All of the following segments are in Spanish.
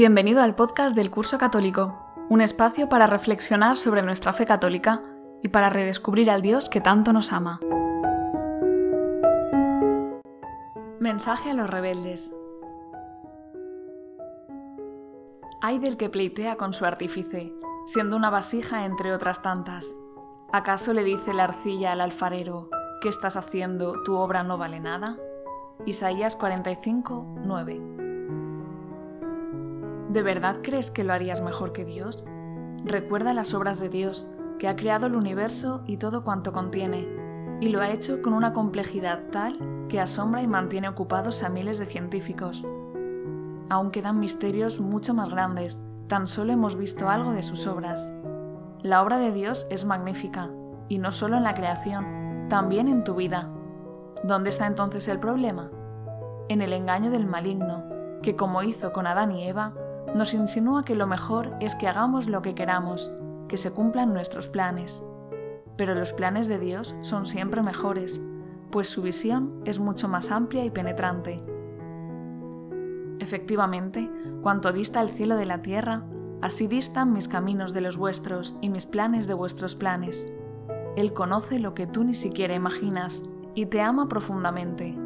Bienvenido al podcast del Curso Católico, un espacio para reflexionar sobre nuestra fe católica y para redescubrir al Dios que tanto nos ama. Mensaje a los rebeldes. Hay del que pleitea con su artífice, siendo una vasija entre otras tantas. ¿Acaso le dice la arcilla al alfarero, ¿qué estás haciendo? ¿Tu obra no vale nada? Isaías 45, 9. ¿De verdad crees que lo harías mejor que Dios? Recuerda las obras de Dios, que ha creado el universo y todo cuanto contiene, y lo ha hecho con una complejidad tal que asombra y mantiene ocupados a miles de científicos. Aún quedan misterios mucho más grandes, tan solo hemos visto algo de sus obras. La obra de Dios es magnífica, y no solo en la creación, también en tu vida. ¿Dónde está entonces el problema? En el engaño del maligno, que como hizo con Adán y Eva, nos insinúa que lo mejor es que hagamos lo que queramos, que se cumplan nuestros planes. Pero los planes de Dios son siempre mejores, pues su visión es mucho más amplia y penetrante. Efectivamente, cuanto dista el cielo de la tierra, así distan mis caminos de los vuestros y mis planes de vuestros planes. Él conoce lo que tú ni siquiera imaginas y te ama profundamente.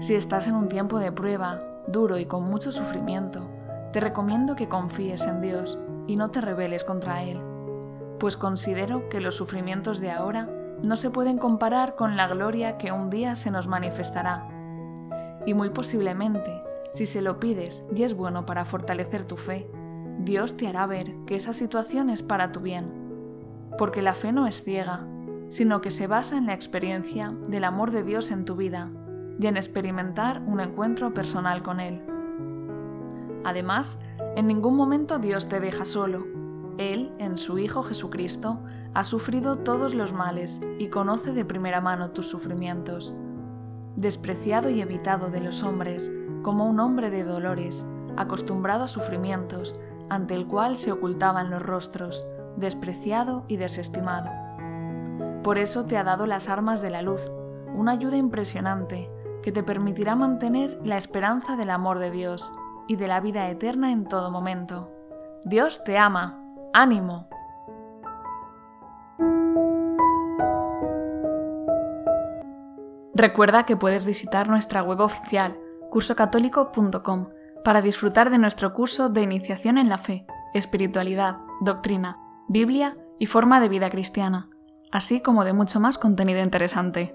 Si estás en un tiempo de prueba, duro y con mucho sufrimiento, te recomiendo que confíes en Dios y no te rebeles contra Él, pues considero que los sufrimientos de ahora no se pueden comparar con la gloria que un día se nos manifestará. Y muy posiblemente, si se lo pides y es bueno para fortalecer tu fe, Dios te hará ver que esa situación es para tu bien, porque la fe no es ciega, sino que se basa en la experiencia del amor de Dios en tu vida y en experimentar un encuentro personal con Él. Además, en ningún momento Dios te deja solo. Él, en su Hijo Jesucristo, ha sufrido todos los males y conoce de primera mano tus sufrimientos. Despreciado y evitado de los hombres, como un hombre de dolores, acostumbrado a sufrimientos, ante el cual se ocultaban los rostros, despreciado y desestimado. Por eso te ha dado las armas de la luz, una ayuda impresionante, que te permitirá mantener la esperanza del amor de Dios y de la vida eterna en todo momento. Dios te ama. ¡Ánimo! Recuerda que puedes visitar nuestra web oficial, cursocatólico.com, para disfrutar de nuestro curso de iniciación en la fe, espiritualidad, doctrina, Biblia y forma de vida cristiana, así como de mucho más contenido interesante.